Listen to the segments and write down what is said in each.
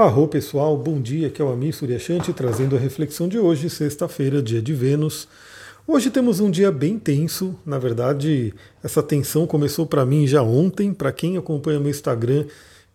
Arro pessoal, bom dia, aqui é o Amir Suryashanti trazendo a reflexão de hoje, sexta-feira, dia de Vênus. Hoje temos um dia bem tenso, na verdade essa tensão começou para mim já ontem, para quem acompanha meu Instagram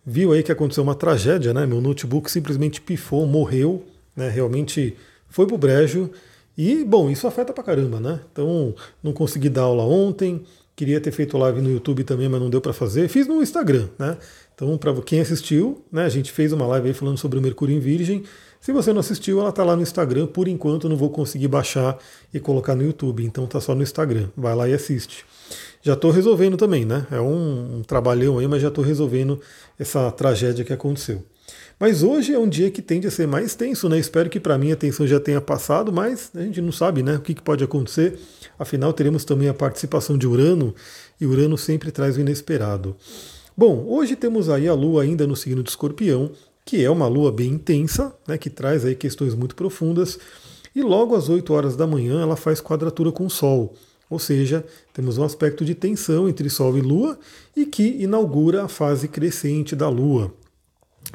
viu aí que aconteceu uma tragédia, né? Meu notebook simplesmente pifou, morreu, né? Realmente foi pro brejo e, bom, isso afeta pra caramba, né? Então, não consegui dar aula ontem, queria ter feito live no YouTube também, mas não deu para fazer. Fiz no Instagram, né? Então, para quem assistiu, né, a gente fez uma live aí falando sobre o Mercúrio em Virgem. Se você não assistiu, ela está lá no Instagram. Por enquanto, não vou conseguir baixar e colocar no YouTube. Então, tá só no Instagram. Vai lá e assiste. Já estou resolvendo também, né? É um, um trabalhão aí, mas já estou resolvendo essa tragédia que aconteceu. Mas hoje é um dia que tende a ser mais tenso, né? Espero que para mim a tensão já tenha passado, mas a gente não sabe, né? O que, que pode acontecer. Afinal, teremos também a participação de Urano, e Urano sempre traz o inesperado. Bom, hoje temos aí a Lua ainda no signo de Escorpião, que é uma Lua bem intensa, né, que traz aí questões muito profundas, e logo às 8 horas da manhã ela faz quadratura com o Sol, ou seja, temos um aspecto de tensão entre Sol e Lua e que inaugura a fase crescente da Lua.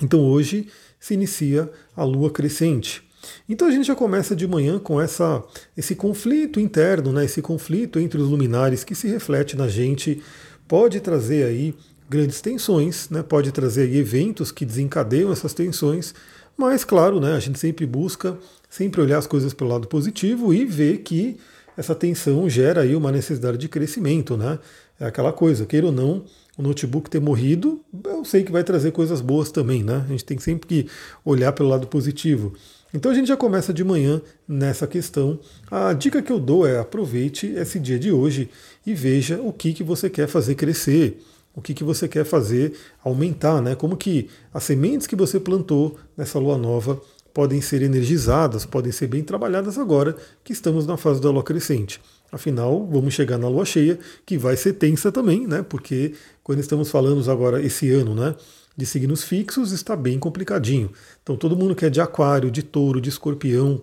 Então hoje se inicia a Lua crescente. Então a gente já começa de manhã com essa, esse conflito interno, né, esse conflito entre os luminares que se reflete na gente, pode trazer aí grandes tensões, né? pode trazer eventos que desencadeiam essas tensões, mas claro, né, a gente sempre busca sempre olhar as coisas pelo lado positivo e ver que essa tensão gera aí uma necessidade de crescimento, né? É aquela coisa, queira ou não, o notebook ter morrido, eu sei que vai trazer coisas boas também, né? A gente tem sempre que olhar pelo lado positivo. Então a gente já começa de manhã nessa questão. A dica que eu dou é aproveite esse dia de hoje e veja o que, que você quer fazer crescer o que, que você quer fazer aumentar, né? Como que as sementes que você plantou nessa lua nova podem ser energizadas, podem ser bem trabalhadas agora que estamos na fase da lua crescente. Afinal, vamos chegar na lua cheia, que vai ser tensa também, né? Porque quando estamos falando agora esse ano, né? De signos fixos, está bem complicadinho. Então, todo mundo que é de aquário, de touro, de escorpião,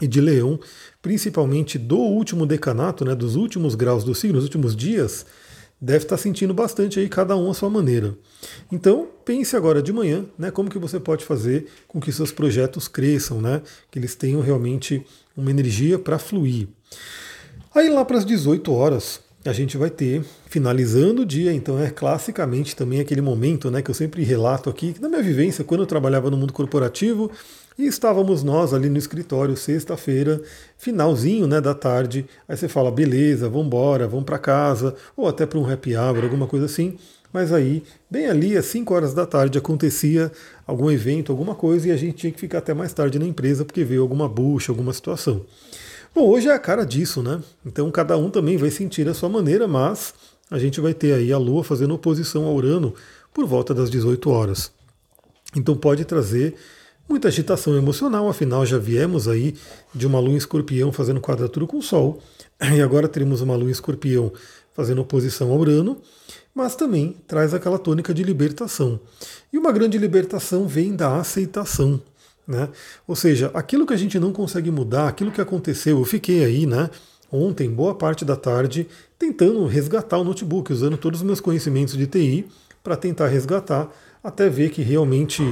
e de leão, principalmente do último decanato, né, dos últimos graus do signo, dos últimos dias, deve estar sentindo bastante aí, cada um à sua maneira. Então, pense agora de manhã, né, como que você pode fazer com que seus projetos cresçam, né, que eles tenham realmente uma energia para fluir. Aí lá para as 18 horas, a gente vai ter, finalizando o dia, então é classicamente também aquele momento né, que eu sempre relato aqui, na minha vivência, quando eu trabalhava no mundo corporativo, e estávamos nós ali no escritório, sexta-feira, finalzinho né, da tarde. Aí você fala, beleza, vamos embora, vamos para casa, ou até para um happy hour, alguma coisa assim. Mas aí, bem ali, às 5 horas da tarde, acontecia algum evento, alguma coisa, e a gente tinha que ficar até mais tarde na empresa porque veio alguma bucha, alguma situação. Bom, hoje é a cara disso, né? Então cada um também vai sentir a sua maneira, mas a gente vai ter aí a Lua fazendo oposição ao Urano por volta das 18 horas. Então pode trazer Muita agitação emocional, afinal já viemos aí de uma lua em escorpião fazendo quadratura com o Sol, e agora teremos uma lua em escorpião fazendo oposição ao Urano, mas também traz aquela tônica de libertação. E uma grande libertação vem da aceitação. Né? Ou seja, aquilo que a gente não consegue mudar, aquilo que aconteceu, eu fiquei aí, né? Ontem, boa parte da tarde, tentando resgatar o notebook, usando todos os meus conhecimentos de TI para tentar resgatar até ver que realmente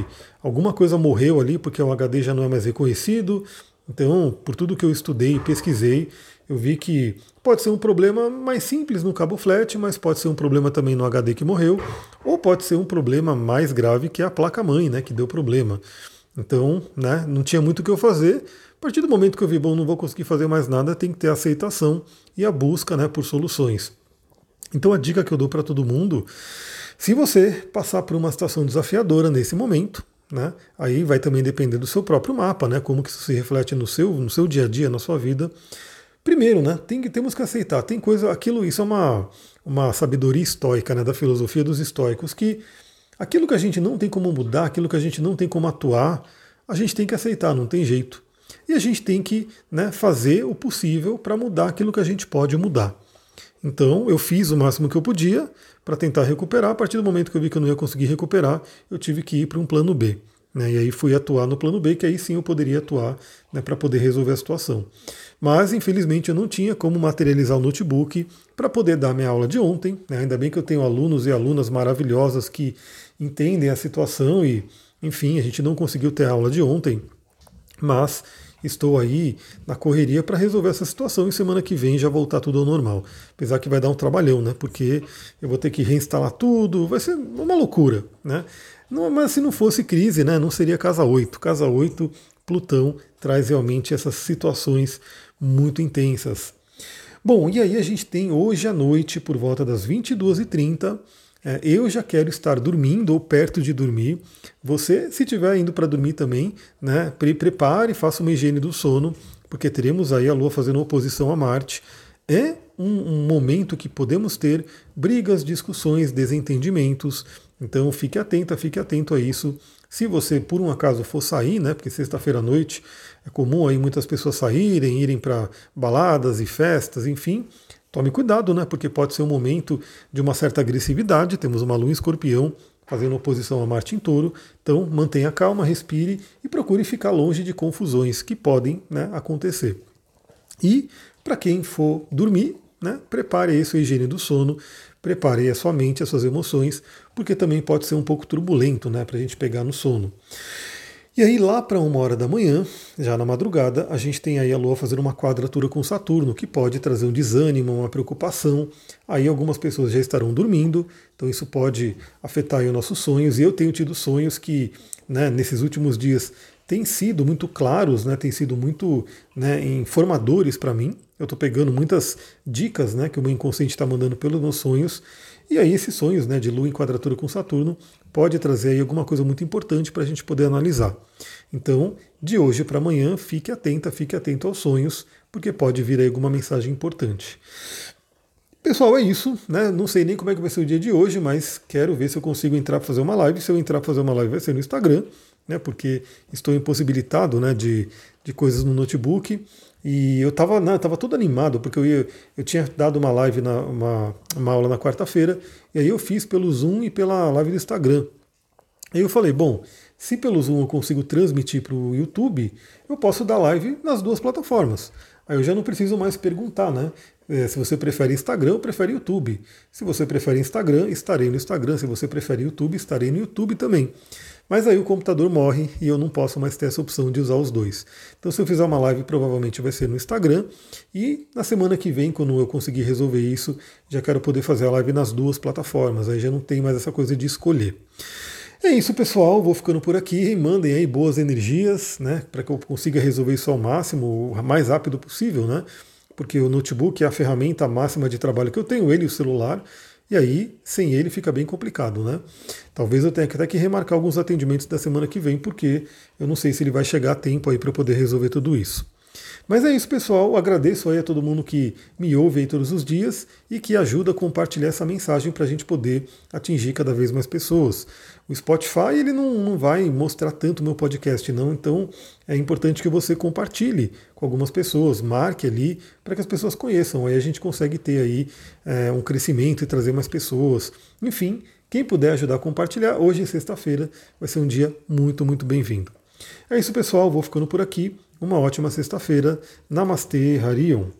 alguma coisa morreu ali, porque o HD já não é mais reconhecido. Então, por tudo que eu estudei e pesquisei, eu vi que pode ser um problema mais simples no cabo flat, mas pode ser um problema também no HD que morreu, ou pode ser um problema mais grave que é a placa-mãe, né, que deu problema. Então, né, não tinha muito o que eu fazer. A partir do momento que eu vi, bom, não vou conseguir fazer mais nada, tem que ter aceitação e a busca né, por soluções. Então, a dica que eu dou para todo mundo se você passar por uma situação desafiadora nesse momento, né, aí vai também depender do seu próprio mapa, né, como que isso se reflete no seu, no seu dia a dia, na sua vida. Primeiro, né, tem, temos que aceitar, tem coisa, aquilo, isso é uma, uma sabedoria estoica, né, da filosofia dos estoicos, que aquilo que a gente não tem como mudar, aquilo que a gente não tem como atuar, a gente tem que aceitar, não tem jeito. E a gente tem que né, fazer o possível para mudar aquilo que a gente pode mudar. Então eu fiz o máximo que eu podia para tentar recuperar. A partir do momento que eu vi que eu não ia conseguir recuperar, eu tive que ir para um plano B. Né? E aí fui atuar no plano B, que aí sim eu poderia atuar né, para poder resolver a situação. Mas infelizmente eu não tinha como materializar o notebook para poder dar minha aula de ontem. Né? Ainda bem que eu tenho alunos e alunas maravilhosas que entendem a situação e Enfim, a gente não conseguiu ter a aula de ontem, mas estou aí na correria para resolver essa situação e semana que vem já voltar tudo ao normal. Apesar que vai dar um trabalhão, né? Porque eu vou ter que reinstalar tudo, vai ser uma loucura, né? Não, mas se não fosse crise, né? Não seria casa 8. Casa 8, Plutão traz realmente essas situações muito intensas. Bom, e aí a gente tem hoje à noite, por volta das 22h30, é, eu já quero estar dormindo ou perto de dormir. Você, se estiver indo para dormir também, né, pre prepare, faça uma higiene do sono, porque teremos aí a Lua fazendo oposição a Marte. É um, um momento que podemos ter brigas, discussões, desentendimentos. Então fique atenta, fique atento a isso. Se você por um acaso for sair, né, porque sexta-feira à noite é comum aí muitas pessoas saírem, irem para baladas e festas, enfim, Tome cuidado, né? Porque pode ser um momento de uma certa agressividade. Temos uma lua em escorpião fazendo oposição a Marte em touro. Então mantenha calma, respire e procure ficar longe de confusões que podem né, acontecer. E para quem for dormir, né, prepare aí sua higiene do sono, prepare a sua mente, as suas emoções, porque também pode ser um pouco turbulento né, para a gente pegar no sono. E aí, lá para uma hora da manhã, já na madrugada, a gente tem aí a Lua fazendo uma quadratura com Saturno, que pode trazer um desânimo, uma preocupação. Aí algumas pessoas já estarão dormindo, então isso pode afetar os nossos sonhos. E eu tenho tido sonhos que, né, nesses últimos dias, têm sido muito claros, né, têm sido muito né, informadores para mim. Eu estou pegando muitas dicas né, que o meu inconsciente está mandando pelos meus sonhos. E aí esses sonhos né, de Lua em quadratura com Saturno pode trazer aí alguma coisa muito importante para a gente poder analisar. Então, de hoje para amanhã, fique atenta, fique atento aos sonhos, porque pode vir aí alguma mensagem importante. Pessoal, é isso, né? Não sei nem como é que vai ser o dia de hoje, mas quero ver se eu consigo entrar para fazer uma live. Se eu entrar para fazer uma live, vai ser no Instagram, né? Porque estou impossibilitado, né? De, de coisas no notebook. E eu estava né, tava todo animado, porque eu, ia, eu tinha dado uma live, na, uma, uma aula na quarta-feira, e aí eu fiz pelo Zoom e pela live do Instagram. Aí eu falei, bom, se pelo Zoom eu consigo transmitir para o YouTube, eu posso dar live nas duas plataformas. Aí eu já não preciso mais perguntar, né? É, se você prefere Instagram ou prefere YouTube. Se você prefere Instagram, estarei no Instagram. Se você prefere YouTube, estarei no YouTube também. Mas aí o computador morre e eu não posso mais ter essa opção de usar os dois. Então, se eu fizer uma live, provavelmente vai ser no Instagram. E na semana que vem, quando eu conseguir resolver isso, já quero poder fazer a live nas duas plataformas. Aí já não tem mais essa coisa de escolher. É isso, pessoal. Vou ficando por aqui. Mandem aí boas energias, né? Para que eu consiga resolver isso ao máximo, o mais rápido possível, né? Porque o notebook é a ferramenta máxima de trabalho que eu tenho, ele e o celular. E aí, sem ele, fica bem complicado, né? Talvez eu tenha até que remarcar alguns atendimentos da semana que vem, porque eu não sei se ele vai chegar a tempo aí para eu poder resolver tudo isso. Mas é isso, pessoal. Agradeço aí a todo mundo que me ouve aí todos os dias e que ajuda a compartilhar essa mensagem para a gente poder atingir cada vez mais pessoas. O Spotify ele não, não vai mostrar tanto meu podcast, não, então é importante que você compartilhe com algumas pessoas, marque ali para que as pessoas conheçam. Aí a gente consegue ter aí é, um crescimento e trazer mais pessoas. Enfim, quem puder ajudar a compartilhar, hoje, sexta-feira, vai ser um dia muito, muito bem-vindo. É isso, pessoal. Vou ficando por aqui. Uma ótima sexta-feira. Namastê, Harion.